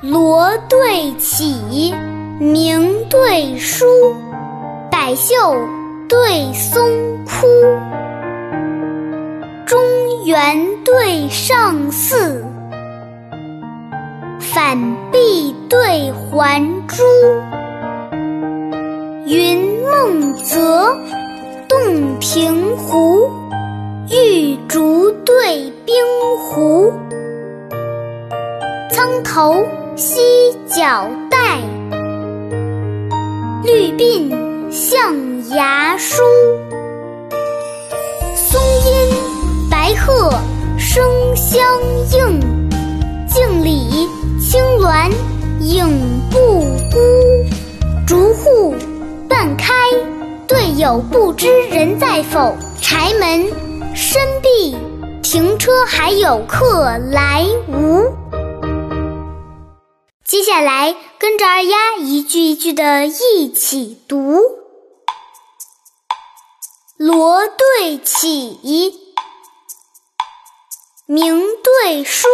罗对起，鸣对书，百秀对松枯。中原对上巳，反壁对还珠。云梦泽，洞庭湖，玉竹头犀角带，绿鬓象牙梳。松阴白鹤声相应，镜里青鸾影不孤。竹户半开，对友不知人在否。柴门深闭，停车还有客来无？接下来跟着二丫一句一句的一起读：罗对起，鸣对书，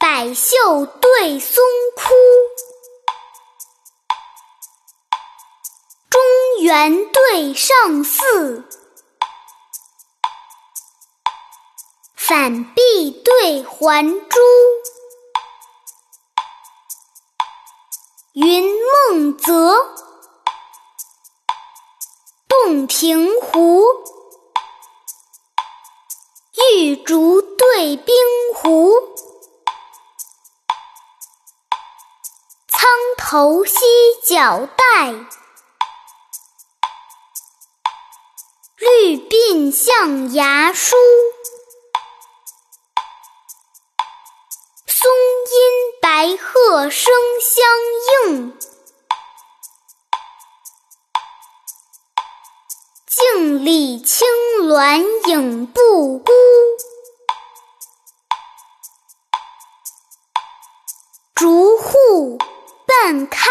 百秀对松枯，中原对上寺。反壁对环珠，云梦泽，洞庭湖，玉竹对冰壶，苍头犀角带，绿鬓象牙梳。白鹤声相应，镜里青鸾影不孤。竹户半开，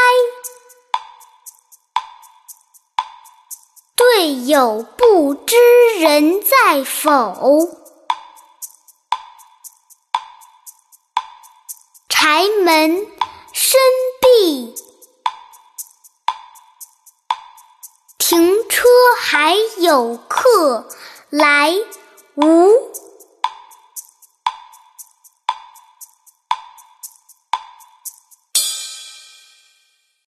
对有不知人在否？柴门深闭，停车还有客来无？